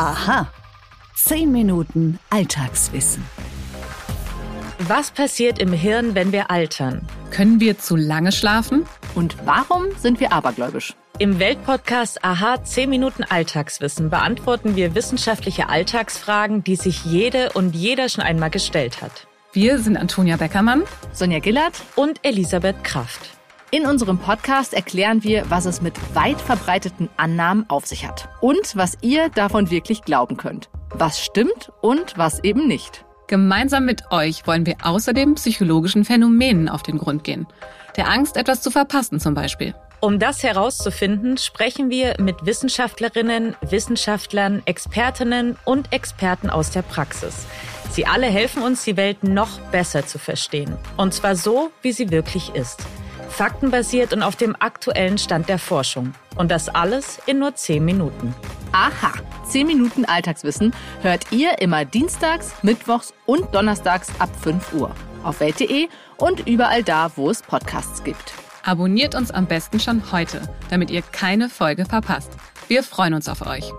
Aha. 10 Minuten Alltagswissen. Was passiert im Hirn, wenn wir altern? Können wir zu lange schlafen? Und warum sind wir abergläubisch? Im Weltpodcast Aha 10 Minuten Alltagswissen beantworten wir wissenschaftliche Alltagsfragen, die sich jede und jeder schon einmal gestellt hat. Wir sind Antonia Beckermann, Sonja Gillert und Elisabeth Kraft. In unserem Podcast erklären wir, was es mit weit verbreiteten Annahmen auf sich hat und was ihr davon wirklich glauben könnt. Was stimmt und was eben nicht. Gemeinsam mit euch wollen wir außerdem psychologischen Phänomenen auf den Grund gehen. Der Angst, etwas zu verpassen zum Beispiel. Um das herauszufinden, sprechen wir mit Wissenschaftlerinnen, Wissenschaftlern, Expertinnen und Experten aus der Praxis. Sie alle helfen uns, die Welt noch besser zu verstehen. Und zwar so, wie sie wirklich ist faktenbasiert und auf dem aktuellen Stand der Forschung. Und das alles in nur 10 Minuten. Aha, 10 Minuten Alltagswissen hört ihr immer dienstags, mittwochs und donnerstags ab 5 Uhr. Auf welt.de und überall da, wo es Podcasts gibt. Abonniert uns am besten schon heute, damit ihr keine Folge verpasst. Wir freuen uns auf euch.